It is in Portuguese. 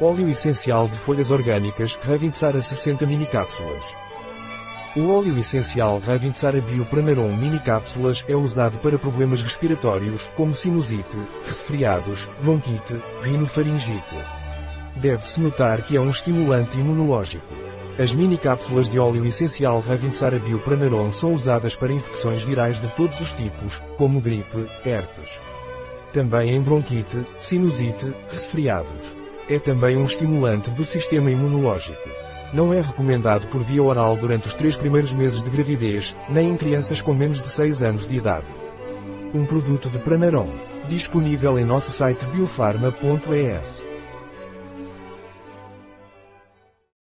Óleo essencial de folhas orgânicas, Ravintsara 60 mini cápsulas. O óleo essencial Ravintsara Biopranarum mini cápsulas é usado para problemas respiratórios, como sinusite, resfriados, bronquite, rinofaringite. Deve-se notar que é um estimulante imunológico. As mini cápsulas de óleo essencial Ravintsara Biopranarum são usadas para infecções virais de todos os tipos, como gripe, herpes. Também em bronquite, sinusite, resfriados. É também um estimulante do sistema imunológico. Não é recomendado por via oral durante os três primeiros meses de gravidez, nem em crianças com menos de 6 anos de idade. Um produto de Pranarom. Disponível em nosso site biofarma.es.